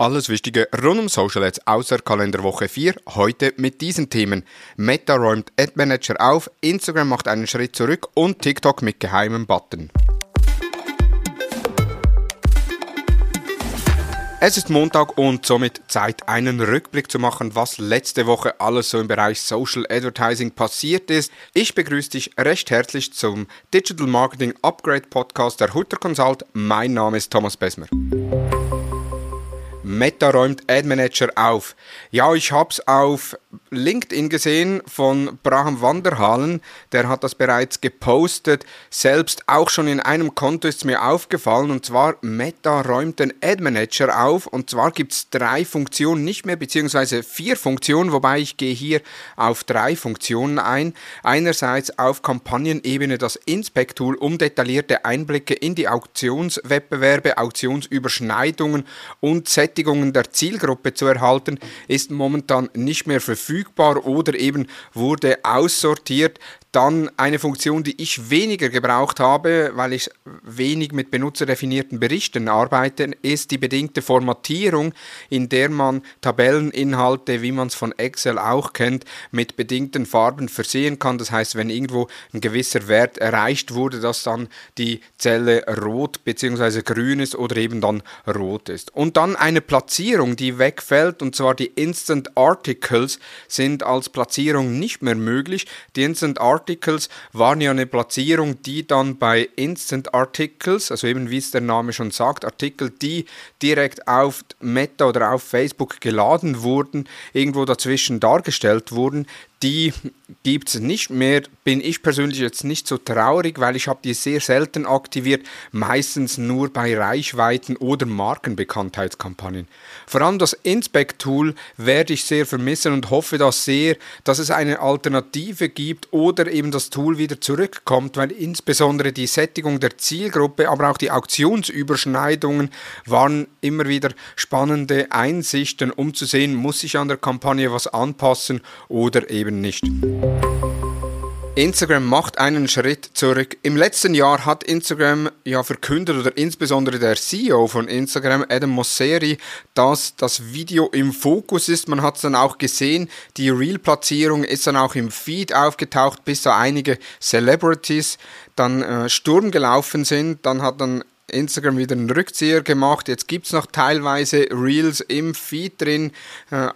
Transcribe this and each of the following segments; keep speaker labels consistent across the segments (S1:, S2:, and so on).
S1: Alles Wichtige rund um Social Ads außer Kalenderwoche 4. Heute mit diesen Themen. Meta räumt Ad Manager auf, Instagram macht einen Schritt zurück und TikTok mit geheimem Button. Es ist Montag und somit Zeit, einen Rückblick zu machen, was letzte Woche alles so im Bereich Social Advertising passiert ist. Ich begrüße dich recht herzlich zum Digital Marketing Upgrade Podcast der Hutter Consult. Mein Name ist Thomas Besmer. Meta räumt Ad Manager auf. Ja, ich habe es auf LinkedIn gesehen von Braham Wanderhalen, der hat das bereits gepostet. Selbst auch schon in einem Konto ist mir aufgefallen und zwar Meta räumt den Ad Manager auf und zwar gibt es drei Funktionen nicht mehr, beziehungsweise vier Funktionen, wobei ich gehe hier auf drei Funktionen ein. Einerseits auf Kampagnenebene das Inspect-Tool, um detaillierte Einblicke in die Auktionswettbewerbe, Auktionsüberschneidungen und Sättigungen der Zielgruppe zu erhalten, ist momentan nicht mehr verfügbar oder eben wurde aussortiert. Dann eine Funktion, die ich weniger gebraucht habe, weil ich wenig mit benutzerdefinierten Berichten arbeite, ist die bedingte Formatierung, in der man Tabelleninhalte, wie man es von Excel auch kennt, mit bedingten Farben versehen kann. Das heißt, wenn irgendwo ein gewisser Wert erreicht wurde, dass dann die Zelle rot bzw. grün ist oder eben dann rot ist. Und dann eine Platzierung, die wegfällt, und zwar die Instant Articles sind als Platzierung nicht mehr möglich. Die Instant Articles Articles waren ja eine Platzierung, die dann bei Instant Articles, also eben wie es der Name schon sagt, Artikel, die direkt auf Meta oder auf Facebook geladen wurden, irgendwo dazwischen dargestellt wurden, die gibt es nicht mehr. Bin ich persönlich jetzt nicht so traurig, weil ich habe die sehr selten aktiviert, meistens nur bei Reichweiten oder Markenbekanntheitskampagnen. Vor allem das Inspect-Tool werde ich sehr vermissen und hoffe das sehr, dass es eine Alternative gibt oder eben das Tool wieder zurückkommt, weil insbesondere die Sättigung der Zielgruppe, aber auch die Auktionsüberschneidungen waren immer wieder spannende Einsichten, um zu sehen, muss ich an der Kampagne was anpassen oder eben eben nicht. Instagram macht einen Schritt zurück. Im letzten Jahr hat Instagram ja verkündet oder insbesondere der CEO von Instagram, Adam Mosseri, dass das Video im Fokus ist. Man hat es dann auch gesehen. Die Reel-Platzierung ist dann auch im Feed aufgetaucht, bis so einige Celebrities dann äh, Sturm gelaufen sind. Dann hat dann Instagram wieder einen Rückzieher gemacht. Jetzt gibt es noch teilweise Reels im Feed drin. Äh,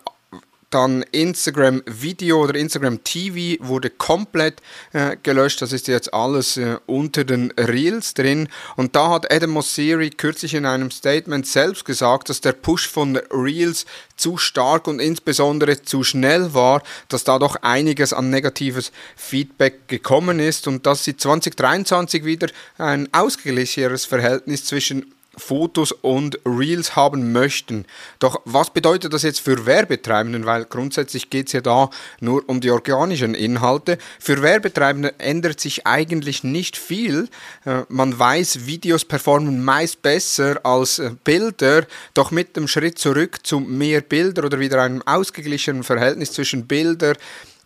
S1: dann Instagram Video oder Instagram TV wurde komplett äh, gelöscht. Das ist jetzt alles äh, unter den Reels drin. Und da hat Adam Mosseri kürzlich in einem Statement selbst gesagt, dass der Push von Reels zu stark und insbesondere zu schnell war, dass da doch einiges an negatives Feedback gekommen ist und dass sie 2023 wieder ein ausgeglicheneres Verhältnis zwischen Fotos und Reels haben möchten. Doch was bedeutet das jetzt für Werbetreibenden? Weil grundsätzlich geht es ja da nur um die organischen Inhalte. Für Werbetreibende ändert sich eigentlich nicht viel. Äh, man weiß, Videos performen meist besser als äh, Bilder, doch mit dem Schritt zurück zu mehr Bilder oder wieder einem ausgeglichenen Verhältnis zwischen Bilder,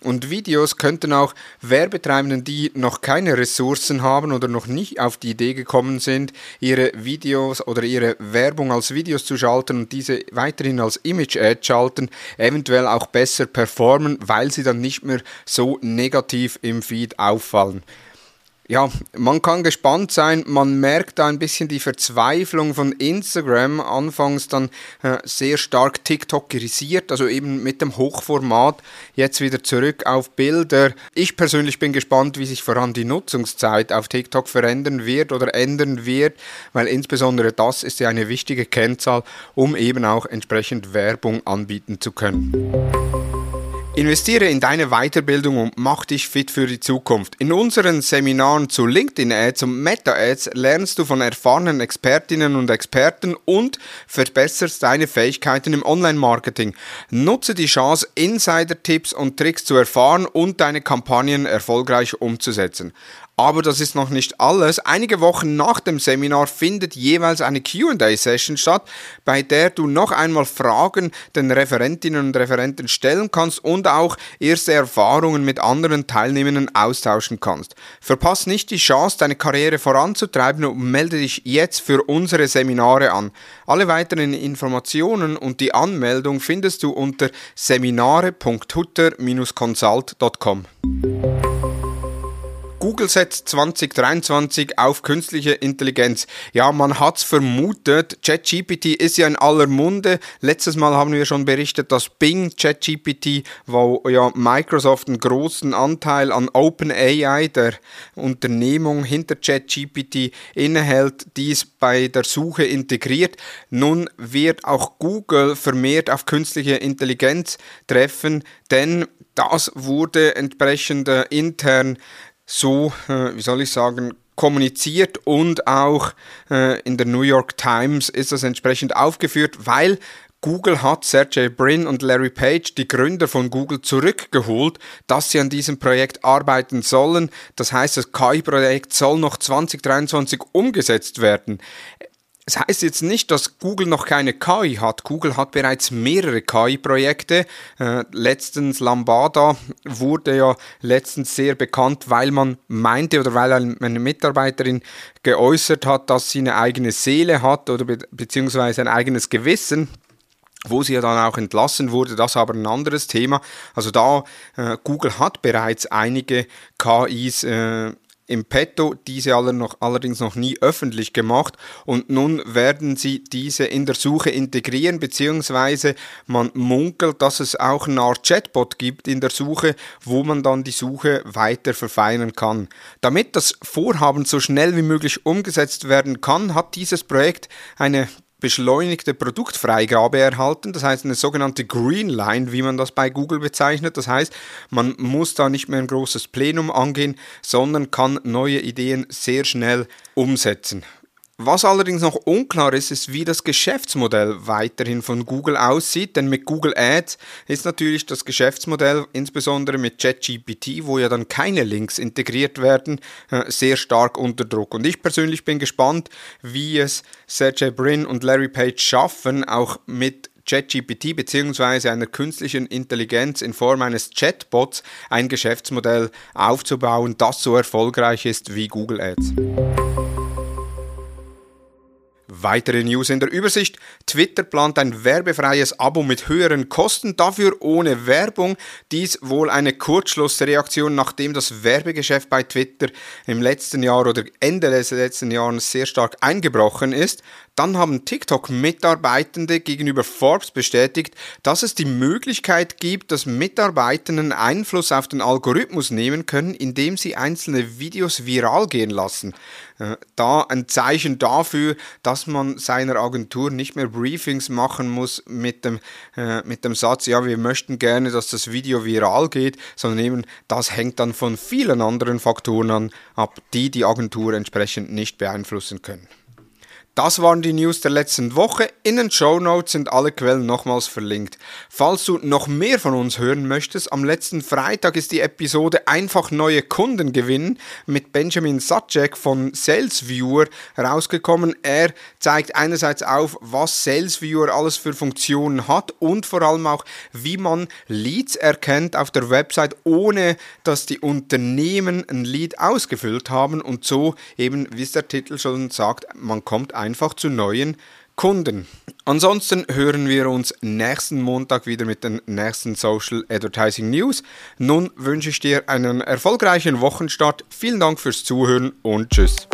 S1: und Videos könnten auch Werbetreibenden, die noch keine Ressourcen haben oder noch nicht auf die Idee gekommen sind, ihre Videos oder ihre Werbung als Videos zu schalten und diese weiterhin als Image-Ad schalten, eventuell auch besser performen, weil sie dann nicht mehr so negativ im Feed auffallen ja, man kann gespannt sein. Man merkt da ein bisschen die Verzweiflung von Instagram. Anfangs dann äh, sehr stark TikTokerisiert, also eben mit dem Hochformat. Jetzt wieder zurück auf Bilder. Ich persönlich bin gespannt, wie sich voran die Nutzungszeit auf TikTok verändern wird oder ändern wird, weil insbesondere das ist ja eine wichtige Kennzahl, um eben auch entsprechend Werbung anbieten zu können. Investiere in deine Weiterbildung und mach dich fit für die Zukunft. In unseren Seminaren zu LinkedIn Ads und Meta Ads lernst du von erfahrenen Expertinnen und Experten und verbesserst deine Fähigkeiten im Online-Marketing. Nutze die Chance, Insider-Tipps und Tricks zu erfahren und deine Kampagnen erfolgreich umzusetzen. Aber das ist noch nicht alles. Einige Wochen nach dem Seminar findet jeweils eine QA-Session statt, bei der du noch einmal Fragen den Referentinnen und Referenten stellen kannst und auch erste Erfahrungen mit anderen Teilnehmenden austauschen kannst. Verpass nicht die Chance, deine Karriere voranzutreiben und melde dich jetzt für unsere Seminare an. Alle weiteren Informationen und die Anmeldung findest du unter seminare.hutter-consult.com. Google setzt 2023 auf künstliche Intelligenz. Ja, man hat's vermutet. ChatGPT ist ja in aller Munde. Letztes Mal haben wir schon berichtet, dass Bing ChatGPT, wo ja Microsoft einen großen Anteil an OpenAI, der Unternehmung hinter ChatGPT, innehält, dies bei der Suche integriert. Nun wird auch Google vermehrt auf künstliche Intelligenz treffen, denn das wurde entsprechend äh, intern so, äh, wie soll ich sagen, kommuniziert und auch äh, in der New York Times ist das entsprechend aufgeführt, weil Google hat Sergey Brin und Larry Page, die Gründer von Google, zurückgeholt, dass sie an diesem Projekt arbeiten sollen. Das heißt, das KI-Projekt soll noch 2023 umgesetzt werden. Es heißt jetzt nicht, dass Google noch keine KI hat. Google hat bereits mehrere KI-Projekte. Äh, letztens Lambada wurde ja letztens sehr bekannt, weil man meinte oder weil eine Mitarbeiterin geäußert hat, dass sie eine eigene Seele hat oder be beziehungsweise ein eigenes Gewissen wo sie ja dann auch entlassen wurde, das aber ein anderes Thema. Also da, äh, Google hat bereits einige KIs äh, im Petto, diese noch, allerdings noch nie öffentlich gemacht und nun werden sie diese in der Suche integrieren, beziehungsweise man munkelt, dass es auch eine Art Chatbot gibt in der Suche, wo man dann die Suche weiter verfeinern kann. Damit das Vorhaben so schnell wie möglich umgesetzt werden kann, hat dieses Projekt eine beschleunigte Produktfreigabe erhalten, das heißt eine sogenannte Green Line, wie man das bei Google bezeichnet. Das heißt, man muss da nicht mehr ein großes Plenum angehen, sondern kann neue Ideen sehr schnell umsetzen. Was allerdings noch unklar ist, ist, wie das Geschäftsmodell weiterhin von Google aussieht, denn mit Google Ads ist natürlich das Geschäftsmodell, insbesondere mit ChatGPT, wo ja dann keine Links integriert werden, äh, sehr stark unter Druck. Und ich persönlich bin gespannt, wie es Sergey Brin und Larry Page schaffen, auch mit ChatGPT bzw. einer künstlichen Intelligenz in Form eines Chatbots ein Geschäftsmodell aufzubauen, das so erfolgreich ist wie Google Ads. Weitere News in der Übersicht. Twitter plant ein werbefreies Abo mit höheren Kosten, dafür ohne Werbung. Dies wohl eine Kurzschlussreaktion, nachdem das Werbegeschäft bei Twitter im letzten Jahr oder Ende des letzten Jahres sehr stark eingebrochen ist. Dann haben TikTok-Mitarbeitende gegenüber Forbes bestätigt, dass es die Möglichkeit gibt, dass Mitarbeitenden Einfluss auf den Algorithmus nehmen können, indem sie einzelne Videos viral gehen lassen. Äh, da ein Zeichen dafür, dass man seiner Agentur nicht mehr Briefings machen muss mit dem, äh, mit dem Satz, ja, wir möchten gerne, dass das Video viral geht, sondern eben das hängt dann von vielen anderen Faktoren an, ab, die die Agentur entsprechend nicht beeinflussen können. Das waren die News der letzten Woche. In den Show Notes sind alle Quellen nochmals verlinkt. Falls du noch mehr von uns hören möchtest, am letzten Freitag ist die Episode Einfach neue Kunden gewinnen mit Benjamin Satchek von SalesViewer rausgekommen. Er zeigt einerseits auf, was SalesViewer alles für Funktionen hat und vor allem auch, wie man Leads erkennt auf der Website, ohne dass die Unternehmen ein Lead ausgefüllt haben und so eben, wie es der Titel schon sagt, man kommt einfach zu neuen Kunden. Ansonsten hören wir uns nächsten Montag wieder mit den nächsten Social Advertising News. Nun wünsche ich dir einen erfolgreichen Wochenstart. Vielen Dank fürs Zuhören und tschüss.